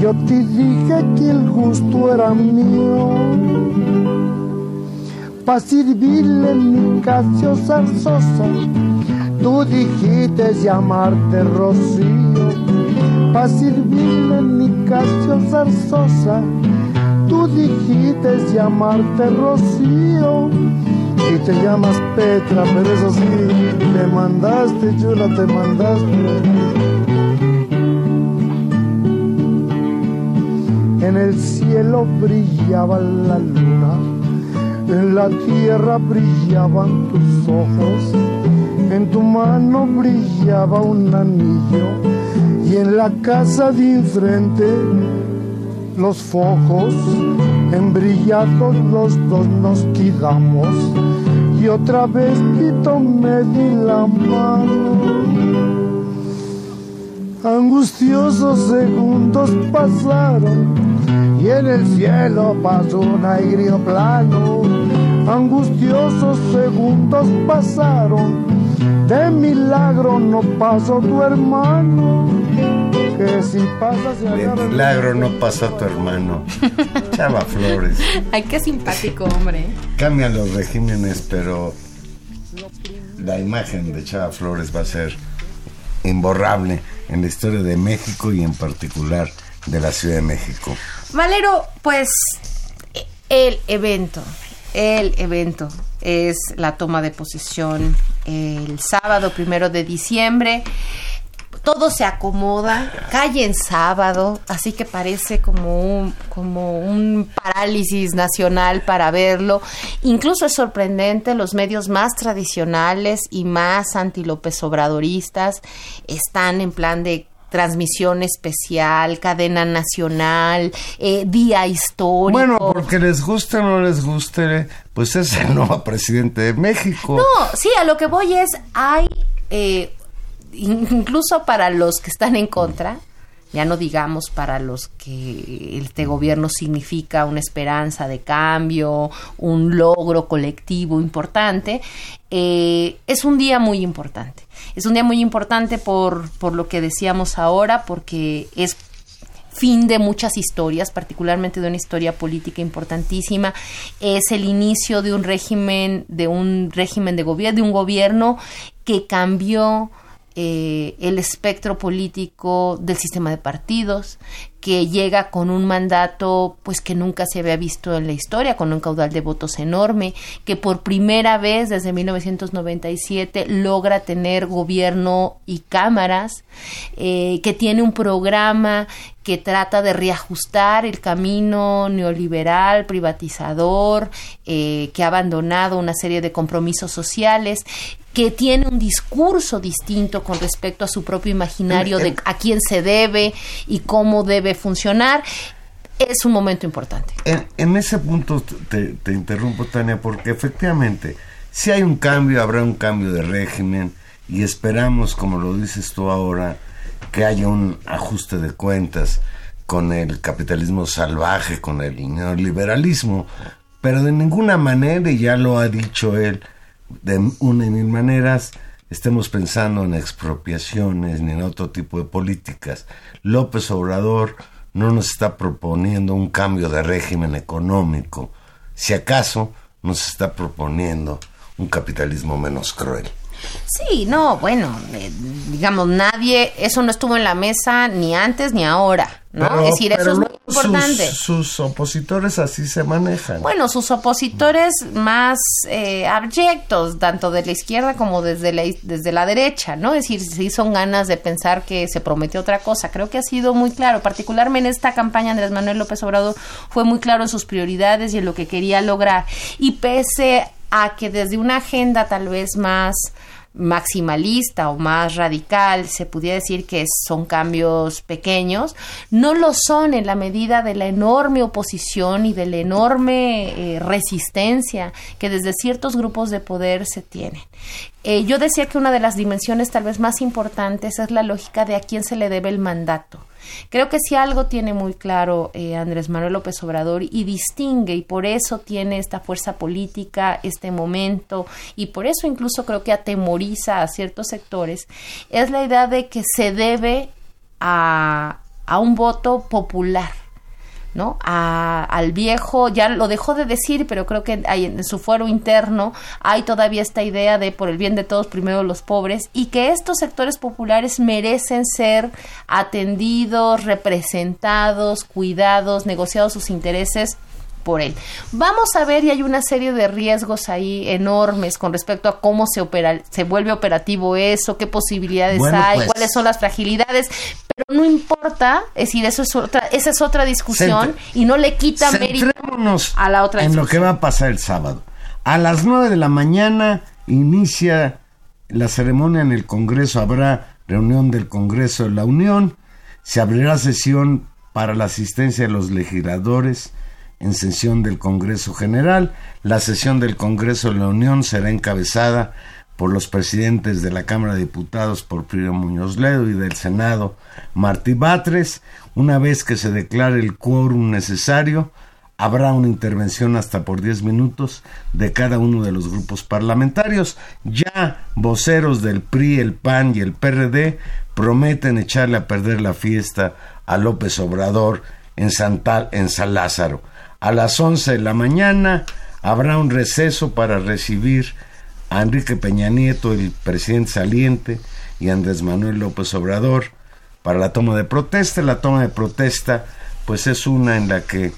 Yo te dije que el gusto era mío. Pa' servirle mi casio zarzosa. Tú dijiste llamarte Rocío. Pa' servirle mi casio zarzosa. Tú dijiste llamarte Rocío y te llamas Petra, pero eso sí, te mandaste, chula, te mandaste. En el cielo brillaba la luna, en la tierra brillaban tus ojos, en tu mano brillaba un anillo y en la casa de enfrente los focos, embrillados los dos nos quedamos y otra vez Tito me di la mano. Angustiosos segundos pasaron y en el cielo pasó un plano. Angustiosos segundos pasaron, de milagro no pasó tu hermano que si pasa se De milagro no pasó tu hermano. Chava Flores. *laughs* Ay, qué simpático, hombre. Cambian los regímenes, pero la imagen de Chava Flores va a ser imborrable en la historia de México y en particular de la Ciudad de México. Valero, pues el evento, el evento es la toma de posesión el sábado primero de diciembre todo se acomoda, cae en sábado, así que parece como un, como un parálisis nacional para verlo. Incluso es sorprendente, los medios más tradicionales y más anti-López Obradoristas están en plan de transmisión especial, cadena nacional, eh, día histórico. Bueno, porque les guste o no les guste, pues es el nuevo presidente de México. No, sí, a lo que voy es, hay, eh, incluso para los que están en contra, ya no digamos para los que este gobierno significa una esperanza de cambio, un logro colectivo importante, eh, es un día muy importante. Es un día muy importante por, por lo que decíamos ahora, porque es fin de muchas historias, particularmente de una historia política importantísima, es el inicio de un régimen, de un régimen de gobierno, de un gobierno que cambió eh, el espectro político del sistema de partidos, que llega con un mandato pues que nunca se había visto en la historia, con un caudal de votos enorme, que por primera vez desde 1997 logra tener gobierno y cámaras, eh, que tiene un programa que trata de reajustar el camino neoliberal, privatizador, eh, que ha abandonado una serie de compromisos sociales que tiene un discurso distinto con respecto a su propio imaginario de a quién se debe y cómo debe funcionar, es un momento importante. En, ese punto te, te, interrumpo, Tania, porque efectivamente, si hay un cambio, habrá un cambio de régimen y esperamos, como lo dices tú ahora, que haya un ajuste de cuentas con el capitalismo salvaje, con el neoliberalismo, pero de ninguna manera, y ya lo ha dicho él, de una y mil maneras estemos pensando en expropiaciones ni en otro tipo de políticas. López Obrador no nos está proponiendo un cambio de régimen económico, si acaso nos está proponiendo un capitalismo menos cruel. Sí, no, bueno, eh, digamos, nadie, eso no estuvo en la mesa ni antes ni ahora. ¿No? es decir, eso es muy importante. Sus, opositores así se manejan. Bueno, sus opositores más eh, abyectos, tanto de la izquierda como desde la, desde la derecha, ¿no? Es decir, sí son ganas de pensar que se prometió otra cosa. Creo que ha sido muy claro, particularmente en esta campaña Andrés Manuel López Obrador fue muy claro en sus prioridades y en lo que quería lograr. Y pese a que desde una agenda tal vez más maximalista o más radical, se pudiera decir que son cambios pequeños, no lo son en la medida de la enorme oposición y de la enorme eh, resistencia que desde ciertos grupos de poder se tienen. Eh, yo decía que una de las dimensiones tal vez más importantes es la lógica de a quién se le debe el mandato. Creo que si algo tiene muy claro eh, Andrés Manuel López Obrador y distingue y por eso tiene esta fuerza política, este momento y por eso incluso creo que atemoriza a ciertos sectores, es la idea de que se debe a, a un voto popular ¿no? al viejo, ya lo dejó de decir, pero creo que hay, en su fuero interno hay todavía esta idea de por el bien de todos, primero los pobres, y que estos sectores populares merecen ser atendidos, representados, cuidados, negociados sus intereses por él. Vamos a ver, y hay una serie de riesgos ahí enormes con respecto a cómo se opera, se vuelve operativo eso, qué posibilidades hay, pues. cuáles son las fragilidades, pero no importa, es decir, eso es otra, esa es otra discusión y no le quita mérito a la otra en lo que va a pasar el sábado. A las nueve de la mañana inicia la ceremonia en el Congreso, habrá reunión del Congreso de la Unión, se abrirá sesión para la asistencia de los legisladores, en sesión del Congreso General. La sesión del Congreso de la Unión será encabezada por los presidentes de la Cámara de Diputados, Porfirio Muñoz Ledo, y del Senado, Martí Batres. Una vez que se declare el quórum necesario, habrá una intervención hasta por 10 minutos de cada uno de los grupos parlamentarios. Ya voceros del PRI, el PAN y el PRD prometen echarle a perder la fiesta a López Obrador en, Santal, en San Lázaro. A las 11 de la mañana habrá un receso para recibir a Enrique Peña Nieto, el presidente saliente, y Andrés Manuel López Obrador para la toma de protesta. La toma de protesta pues es una en la que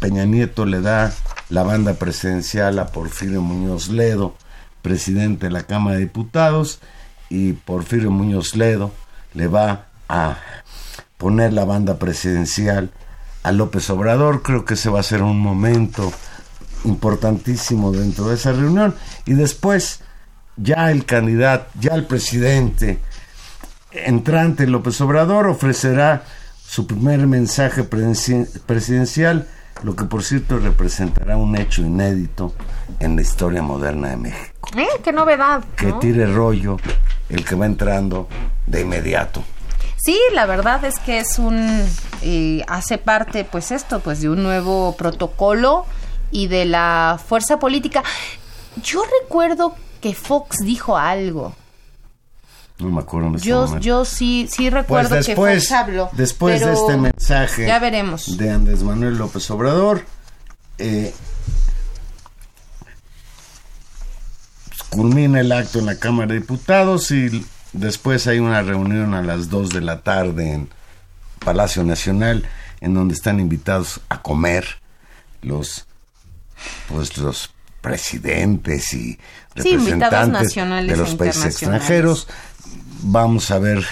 Peña Nieto le da la banda presidencial a Porfirio Muñoz Ledo, presidente de la Cámara de Diputados, y Porfirio Muñoz Ledo le va a poner la banda presidencial a López Obrador. Creo que ese va a ser un momento importantísimo dentro de esa reunión. Y después, ya el candidato, ya el presidente entrante López Obrador ofrecerá su primer mensaje presidencial, lo que por cierto representará un hecho inédito en la historia moderna de México. ¿Eh? ¡Qué novedad! Que tire rollo el que va entrando de inmediato. Sí, la verdad es que es un eh, hace parte, pues esto, pues de un nuevo protocolo y de la fuerza política. Yo recuerdo que Fox dijo algo. No me acuerdo. En yo, yo sí, sí recuerdo pues después, que Fox habló. Después de este mensaje ya veremos. de Andrés Manuel López Obrador, eh, culmina el acto en la Cámara de Diputados y después hay una reunión a las 2 de la tarde en Palacio Nacional en donde están invitados a comer los pues los presidentes y representantes de los e países extranjeros. Vamos a ver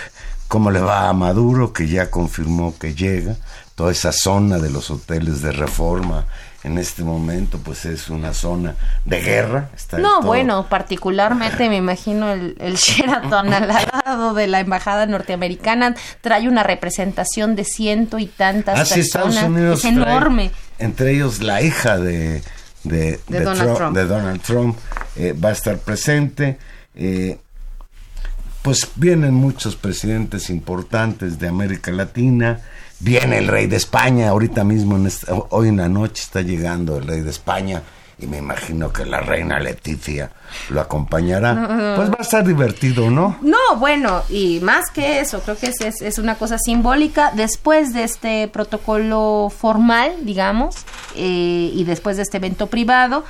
cómo le va a Maduro, que ya confirmó que llega. Toda esa zona de los hoteles de reforma en este momento pues es una zona de guerra. no, bueno, particularmente me imagino el, el *laughs* Sheraton al lado de la embajada norteamericana trae una representación de ciento y tantas Así personas. Estados Unidos es enorme. entre ellos la hija de, de, Donald, Trump, eh, va a estar presente. Eh, pues vienen muchos presidentes importantes de América Latina. Viene el rey de España, ahorita mismo, en hoy en la noche está llegando el rey de España y me imagino que la reina Leticia lo acompañará. Pues va a estar divertido, ¿no? No, bueno, y más que eso, creo que es, es, una cosa simbólica. Después de este protocolo formal, digamos, eh, y después de este evento privado,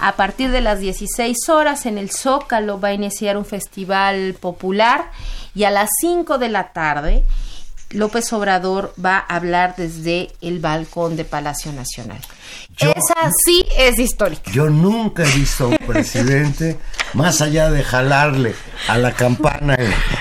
a partir de las 16 horas en el Zócalo va a iniciar un festival popular y a las 5 de la tarde López Obrador va a hablar desde el balcón de Palacio Nacional. Esa sí es histórica. Yo nunca he visto a un presidente, *laughs* más allá de jalarle a la campana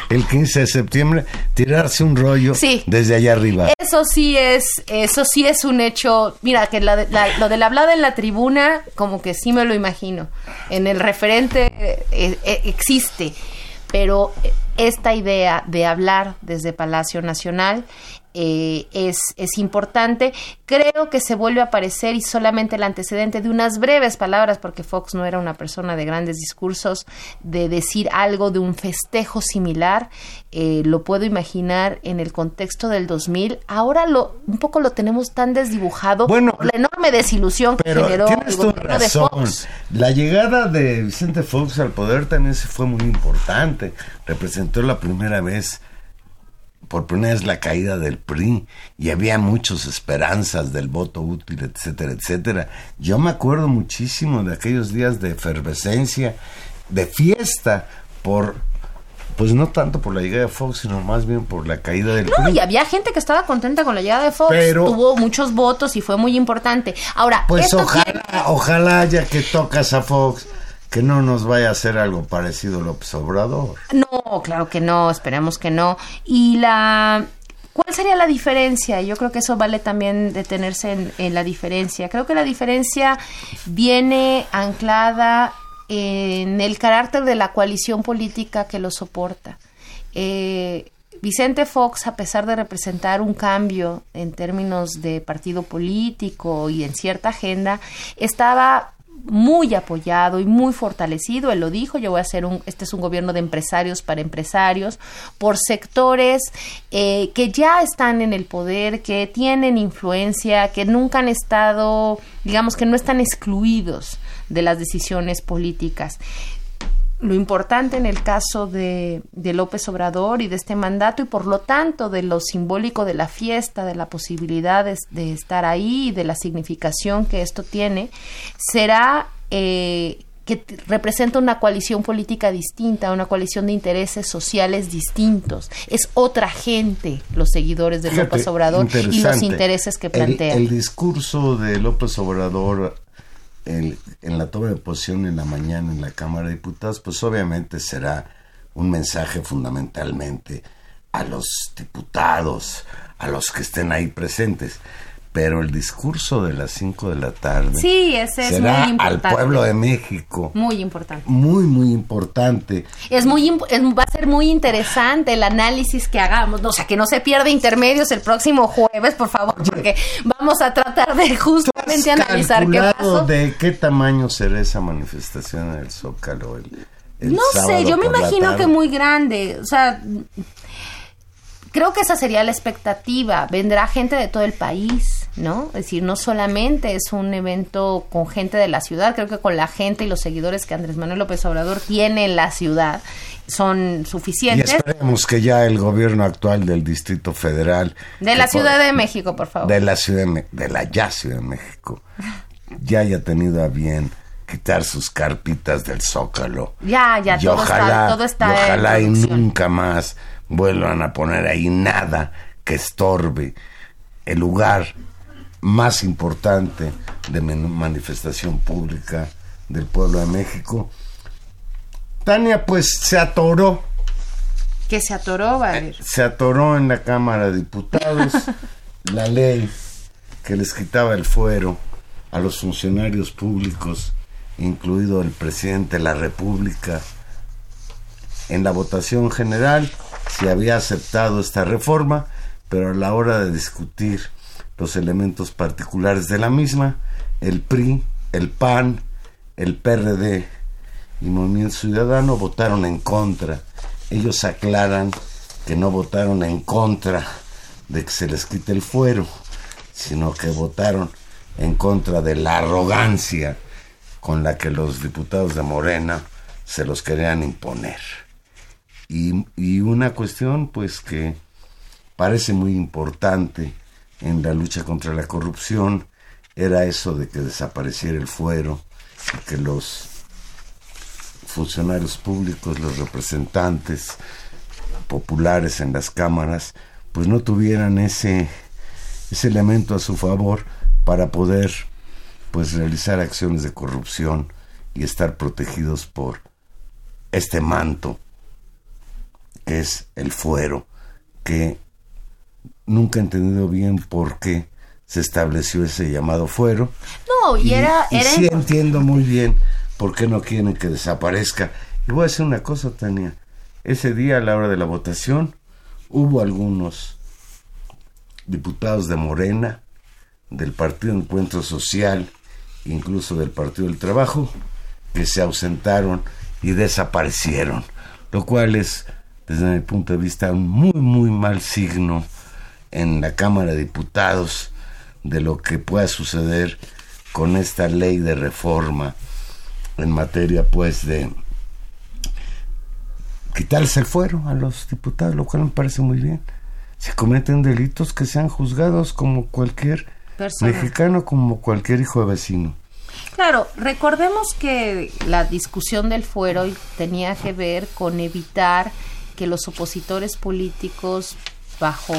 el, 15 de septiembre, tirarse un rollo desde allá arriba. Eso sí es, eso sí es un hecho. Mira, que lo de la hablada en la tribuna, como que sí me lo imagino. En el referente eh, eh, existe pero esta idea de hablar desde Palacio Nacional eh, es, es, importante. Creo que se vuelve a aparecer y solamente el antecedente de unas breves palabras, porque Fox no era una persona de grandes discursos, de decir algo de un festejo similar, eh, lo puedo imaginar en el contexto del 2000. Ahora lo un poco lo tenemos tan desdibujado bueno, la enorme desilusión que generó el gobierno de Fox. La llegada de Vicente Fox al poder también se fue muy importante. Representó la primera vez por primera vez la caída del PRI y había muchas esperanzas del voto útil, etcétera, etcétera. Yo me acuerdo muchísimo de aquellos días de efervescencia, de fiesta por pues no tanto por la llegada de Fox, sino más bien por la caída del No, y había gente que estaba contenta con la llegada de Fox, Pero, tuvo muchos votos y fue muy importante. Ahora, pues ojalá, ojalá ya que tocas a Fox que no nos vaya a hacer algo parecido López Obrador. No, claro que no, esperemos que no. Y la... ¿Cuál sería la diferencia? Yo creo que eso vale también detenerse en, en la diferencia. Creo que la diferencia viene anclada en el carácter de la coalición política que lo soporta. Eh, Vicente Fox, a pesar de representar un cambio en términos de partido político y en cierta agenda, estaba muy apoyado y muy fortalecido, él lo dijo, yo voy a hacer un, este es un gobierno de empresarios para empresarios, por sectores eh, que ya están en el poder, que tienen influencia, que nunca han estado, digamos que no están excluidos de las decisiones políticas lo importante en el caso de, de, López Obrador y de este mandato y por lo tanto de lo simbólico de la fiesta, de la posibilidad de, estar ahí y de la significación que esto tiene, será eh, que representa una coalición política distinta, una coalición de intereses sociales distintos. Es otra gente los seguidores de López Obrador y los intereses que plantea. el discurso de López Obrador en la toma de posición en la mañana en la Cámara de Diputados, pues obviamente será un mensaje fundamentalmente a los diputados, a los que estén ahí presentes pero el discurso de las 5 de la tarde sí, ese es será al pueblo de México. Muy importante. Muy, muy importante. Es muy va a ser muy interesante el análisis que hagamos, o sea, que no se pierda intermedios el próximo jueves, por favor, porque vamos a tratar de justamente analizar qué pasó. de qué tamaño será esa manifestación en el Zócalo el, no sé, yo me imagino que muy grande, o sea, creo que esa sería la expectativa. Vendrá gente de todo el país, ¿no? Es decir, no solamente es un evento con gente de la ciudad, creo que con la gente y los seguidores que Andrés Manuel López Obrador tiene en la ciudad son suficientes. Y esperemos que ya el gobierno actual del Distrito Federal... De la Ciudad de México, por favor. De la Ciudad de, la ya Ciudad de México, ya haya tenido a bien quitar sus carpitas del zócalo. Ya, ya, todo, está, todo está. Y ojalá y nunca más vuelvan a poner ahí nada que estorbe el lugar más importante de manifestación pública del pueblo de México. Tania pues se atoró. ¿Qué se atoró, va eh, Se atoró en la Cámara de Diputados *laughs* la ley que les quitaba el fuero a los funcionarios públicos, incluido el presidente de la República. En la votación general se había aceptado esta reforma, pero a la hora de discutir los elementos particulares de la misma, el PRI, el PAN, el PRD y Movimiento Ciudadano votaron en contra. Ellos aclaran que no votaron en contra de que se les quite el fuero, sino que votaron en contra de la arrogancia con la que los diputados de Morena se los querían imponer. Y, una cuestión pues que parece muy importante en la lucha contra la corrupción era eso de que desapareciera el fuero que los funcionarios públicos, los representantes populares en las cámaras, pues no tuvieran ese, ese elemento a su favor para poder pues realizar acciones de corrupción y estar protegidos por este manto es el fuero, que nunca he entendido bien por qué se estableció ese llamado fuero. No, y, era... Y sí entiendo muy bien por qué no quieren que desaparezca. Y voy a decir una cosa, Tania. Ese día, a la hora de la votación, hubo algunos diputados de Morena, del Partido Encuentro Social, incluso del Partido del Trabajo, que se ausentaron y desaparecieron, lo cual es desde mi punto de vista, un muy, muy mal signo en la Cámara de Diputados de lo que pueda suceder con esta ley de reforma en materia, pues, de quitarse el fuero a los diputados, lo cual me parece muy bien. Si cometen delitos, que sean juzgados como cualquier mexicano, como cualquier hijo de vecino. Claro, recordemos que la discusión del fuero tenía que ver con evitar que los opositores políticos bajo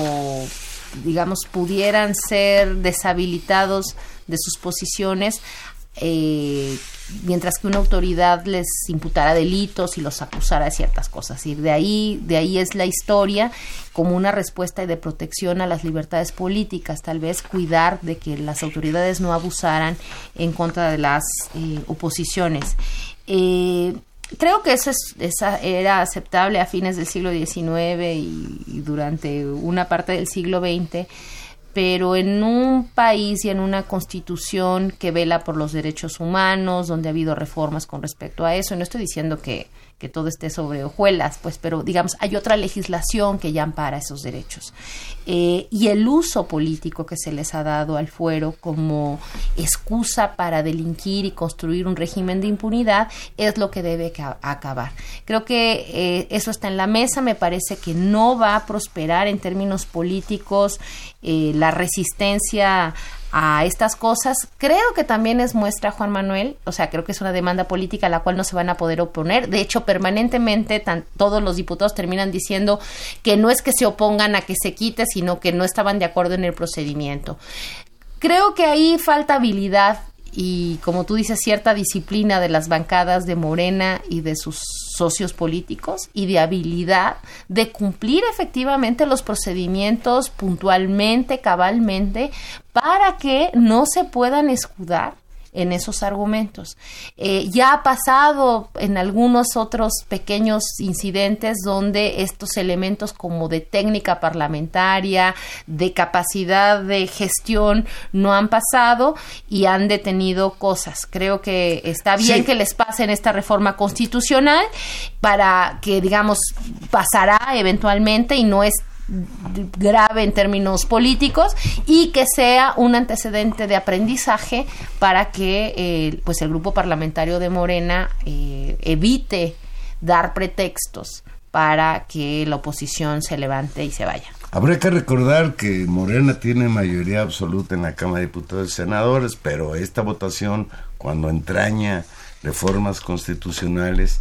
digamos pudieran ser deshabilitados de sus posiciones eh, mientras que una autoridad les imputara delitos y los acusara de ciertas cosas. Y de ahí, de ahí es la historia como una respuesta de protección a las libertades políticas, tal vez cuidar de que las autoridades no abusaran en contra de las eh, oposiciones. Eh, creo que eso esa era aceptable a fines del siglo XIX y, durante una parte del siglo XX, pero en un país y en una constitución que vela por los derechos humanos, donde ha habido reformas con respecto a eso, no estoy diciendo que que todo esté sobre hojuelas, pues, pero digamos, hay otra legislación que ya ampara esos derechos. Eh, y el uso político que se les ha dado al fuero como excusa para delinquir y construir un régimen de impunidad es lo que debe acabar. Creo que eh, eso está en la mesa, me parece que no va a prosperar en términos políticos eh, la resistencia a estas cosas. Creo que también es muestra, Juan Manuel, o sea, creo que es una demanda política a la cual no se van a poder oponer. De hecho, permanentemente todos los diputados terminan diciendo que no es que se opongan a que se quite, sino que no estaban de acuerdo en el procedimiento. Creo que ahí falta habilidad y, como tú dices, cierta disciplina de las bancadas de Morena y de sus socios políticos y de habilidad de cumplir efectivamente los procedimientos puntualmente, cabalmente, para que no se puedan escudar en esos argumentos. Eh, ya ha pasado en algunos otros pequeños incidentes donde estos elementos como de técnica parlamentaria, de capacidad de gestión, no han pasado y han detenido cosas. Creo que está bien que les pasen esta reforma constitucional para que, digamos, pasará eventualmente y no es grave en términos políticos y que sea un antecedente de aprendizaje para que eh, pues el grupo parlamentario de Morena eh, evite dar pretextos para que la oposición se levante y se vaya. Habría que recordar que Morena tiene mayoría absoluta en la Cámara de Diputados y Senadores, pero esta votación, cuando entraña reformas constitucionales,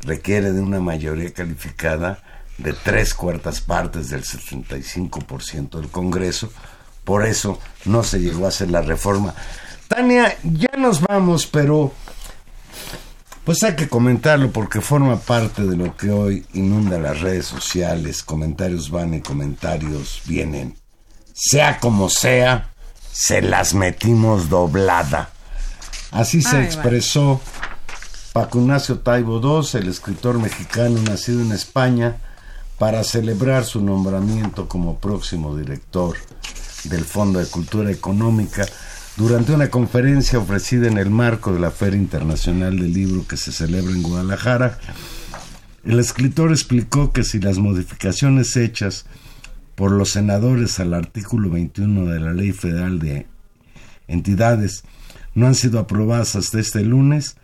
requiere de una mayoría calificada de tres cuartas partes del 75% del Congreso. Por eso no se llegó a hacer la reforma. Tania, ya nos vamos, pero pues hay que comentarlo porque forma parte de lo que hoy inunda las redes sociales. Comentarios van y comentarios vienen. Sea como sea, se las metimos doblada. Así se expresó Paco Ignacio Taibo II, el escritor mexicano nacido en España, para celebrar su nombramiento como próximo director del Fondo de Cultura Económica durante una conferencia ofrecida en el marco de la Feria Internacional del Libro que se celebra en Guadalajara. El escritor explicó que si las modificaciones hechas por los senadores al artículo 21 de la Ley Federal de Entidades no han sido aprobadas hasta este lunes,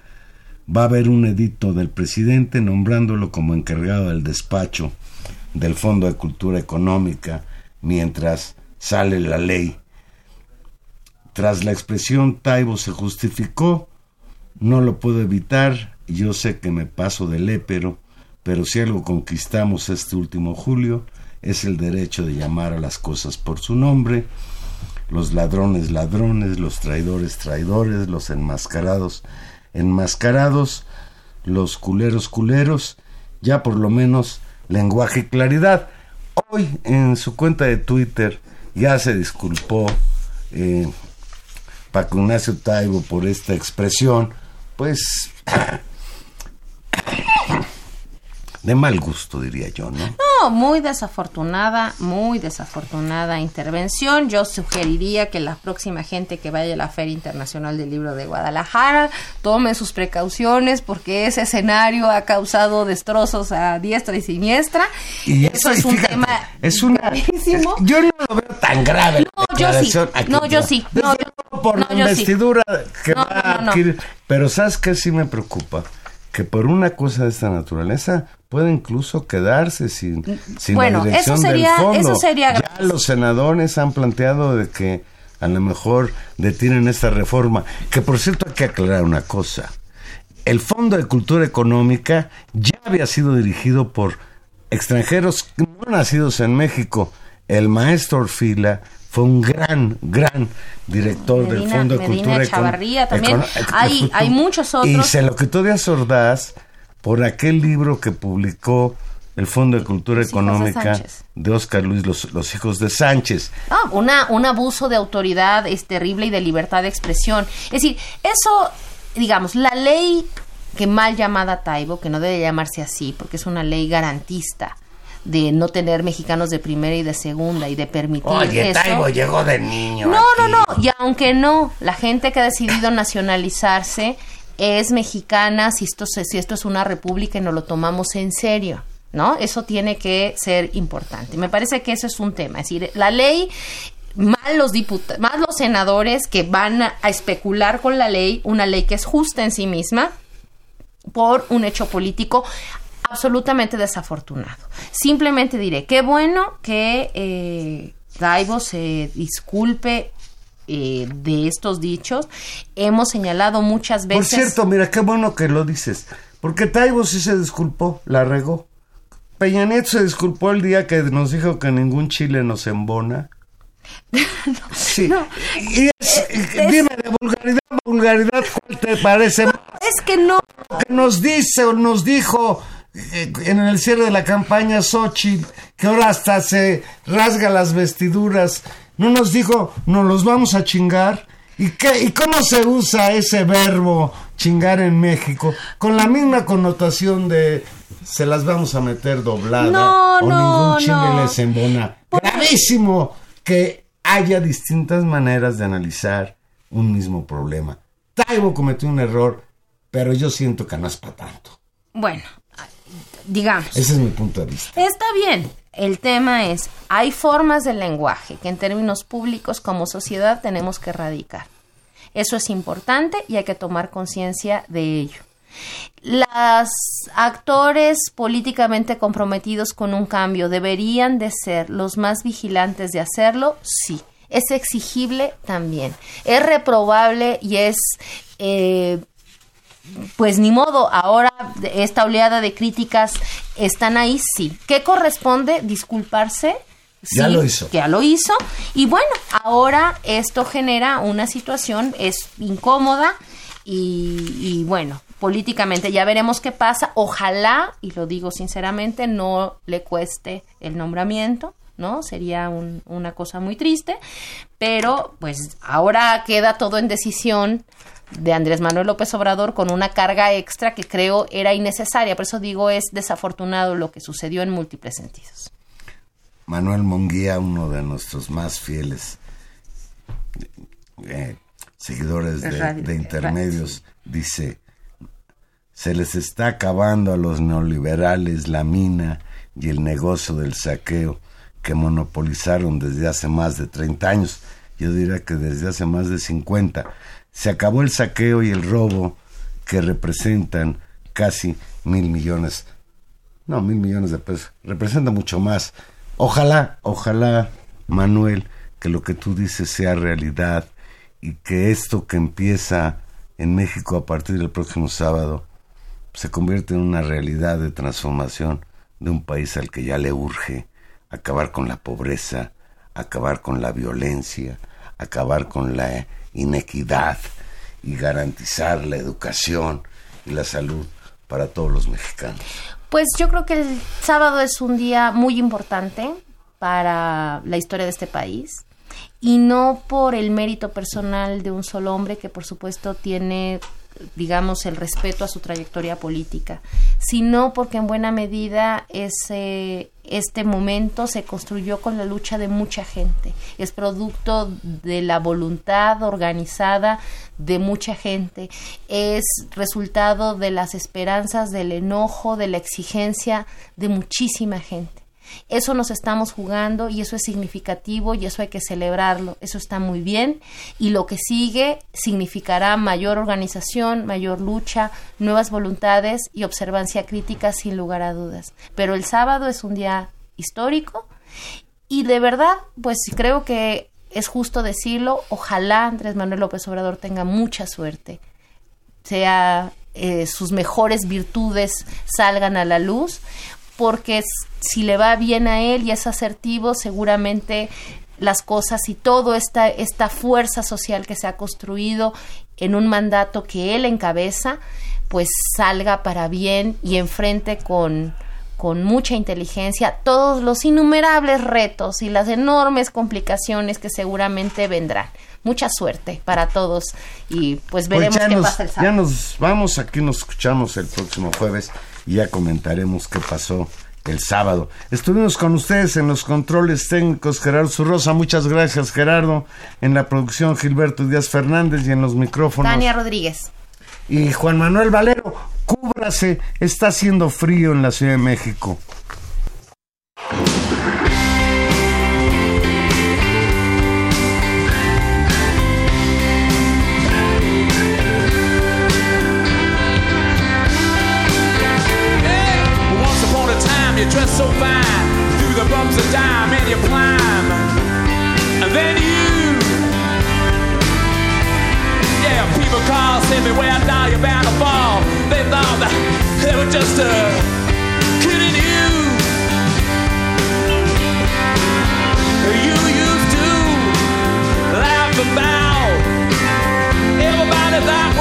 va a haber un edicto del presidente nombrándolo como encargado del despacho del Fondo de Cultura Económica mientras sale la ley. Tras la expresión Taibo se justificó, no lo puedo evitar, yo sé que me paso del épero, pero si algo conquistamos este último julio es el derecho de llamar a las cosas por su nombre, los ladrones ladrones, los traidores traidores, los enmascarados enmascarados, los culeros culeros, ya por lo menos lenguaje y claridad. Hoy en su cuenta de Twitter ya se disculpó eh, Paco Ignacio Taibo por esta expresión, pues *coughs* de mal gusto, diría yo, ¿no? No, muy desafortunada, muy desafortunada intervención. Yo sugeriría que la próxima gente que vaya a la Feria Internacional del Libro de Guadalajara tome sus precauciones porque ese escenario ha causado destrozos a diestra y siniestra. Y eso, es un tema es una Yo no lo veo tan grave. No, yo sí. No, yo sí. No, yo, por la investidura que va a adquirir. Pero ¿sabes qué sí me preocupa? Que por una cosa de esta naturaleza puede incluso quedarse sin, sin la dirección del fondo. ya los senadores han planteado de que a lo mejor detienen esta reforma. Que por cierto hay que aclarar una cosa. El Fondo de Cultura Económica ya había sido dirigido por extranjeros no nacidos en México. El maestro Orfila fue un gran, gran director del Fondo de Cultura Chavarría también. hay, hay muchos otros. Y se lo quitó de Sordaz por aquel libro que publicó el Fondo de Cultura Económica de, Oscar Luis, los, hijos de Sánchez. Ah, una, un abuso de autoridad es terrible y de libertad de expresión. Es decir, eso, digamos, la ley que mal llamada Taibo, que no debe llamarse así, porque es una ley garantista, de no tener mexicanos de primera y de segunda y de permitir Oye, Taibo llegó de niño. No, no, no. Y aunque no, la gente que ha decidido nacionalizarse es mexicana si esto, si esto es una república y no lo tomamos en serio. ¿No? Eso tiene que ser importante. Me parece que eso es un tema. Es decir, la ley más los diputados, más los senadores que van a especular con la ley, una ley que es justa en sí misma, por un hecho político absolutamente desafortunado. Simplemente diré, qué bueno que eh, Daibo se disculpe eh, de estos dichos. Hemos señalado muchas veces. Por cierto, mira, qué bueno que lo dices. Porque Taibo sí se disculpó, la regó. Peña Nieto se disculpó el día que nos dijo que ningún chile nos embona. *laughs* sí. y dime de vulgaridad, vulgaridad, ¿cuál te parece más? es que no. Nos dice o nos dijo eh, en el cierre de la campaña Xochitl, que ahora hasta se rasga las vestiduras. No nos dijo, nos los vamos a chingar. ¿Y, qué, ¿Y cómo se usa ese verbo chingar en México? Con la misma connotación de se las vamos a meter doblada No, o no, ningún chingue no. les embona. Gravísimo que haya distintas maneras de analizar un mismo problema. Taibo cometió un error, pero yo siento que no es para tanto. Bueno, digamos. Ese es mi punto de vista. Está bien. El tema es, hay formas del lenguaje que en términos públicos como sociedad tenemos que erradicar. Eso es importante y hay que tomar conciencia de ello. Los actores políticamente comprometidos con un cambio deberían de ser los más vigilantes de hacerlo, sí. Es exigible también. Es reprobable y es eh, pues ni modo, ahora esta oleada de críticas están ahí, sí. ¿Qué corresponde? Disculparse. Ya Sí, lo hizo. Ya lo hizo. Y bueno, ahora esto genera una situación, es incómoda y, y bueno, políticamente ya veremos qué pasa. Ojalá, y lo digo sinceramente, no le cueste el nombramiento. ¿no? Sería un- una cosa muy triste, pero pues ahora queda todo en decisión de Andrés Manuel López Obrador con una carga extra que creo era innecesaria. Por eso digo, es desafortunado lo que sucedió en múltiples sentidos. Manuel Monguía, uno de nuestros más fieles eh, seguidores de, Radio- de intermedios, dice, se les está acabando a los neoliberales la mina y el negocio del saqueo que monopolizaron desde hace más de 30 años. Yo diría que desde hace más de 50. Se acabó el saqueo y el robo que representan casi mil millones no, mil millones de pesos. Representa mucho más. Ojalá, ojalá, Manuel, que lo que tú dices sea realidad y que esto que empieza en México a partir del próximo sábado se convierta en una realidad de transformación de un país al que ya le urge acabar con la pobreza, acabar con la violencia, acabar con la inequidad y garantizar la educación y la salud para todos los mexicanos. Pues yo creo que el sábado es un día muy importante para la historia de este país y no por el mérito personal de un solo hombre que por supuesto tiene digamos el respeto a su trayectoria política, sino porque en buena medida ese este momento se construyó con la lucha de mucha gente, es producto de la voluntad organizada de mucha gente, es resultado de las esperanzas, del enojo, de la exigencia de muchísima gente. Eso nos estamos jugando y eso es significativo y eso hay que celebrarlo. Eso está muy bien y lo que sigue significará mayor organización, mayor lucha, nuevas voluntades y observancia crítica sin lugar a dudas. Pero el sábado es un día histórico y de verdad, pues creo que es justo decirlo, ojalá Andrés Manuel López Obrador tenga mucha suerte, sea eh, sus mejores virtudes salgan a la luz, porque si le va bien a él y es asertivo, seguramente las cosas y toda esta, esta fuerza social que se ha construido en un mandato que él encabeza, pues salga para bien y enfrente con, con mucha inteligencia todos los innumerables retos y las enormes complicaciones que seguramente vendrán. Mucha suerte para todos y pues veremos Pues ya qué nos- pasa el Ya sábado. nos vamos, aquí nos escuchamos el próximo jueves y ya comentaremos qué pasó el sábado. Estuvimos con ustedes en los controles técnicos Gerardo Zurrosa, muchas gracias Gerardo, en la producción Gilberto Díaz Fernández y en los micrófonos. Tania Rodríguez. Y Juan Manuel Valero, cúbrase, está haciendo frío en la Ciudad de México. just a kid in you. You used to laugh about everybody that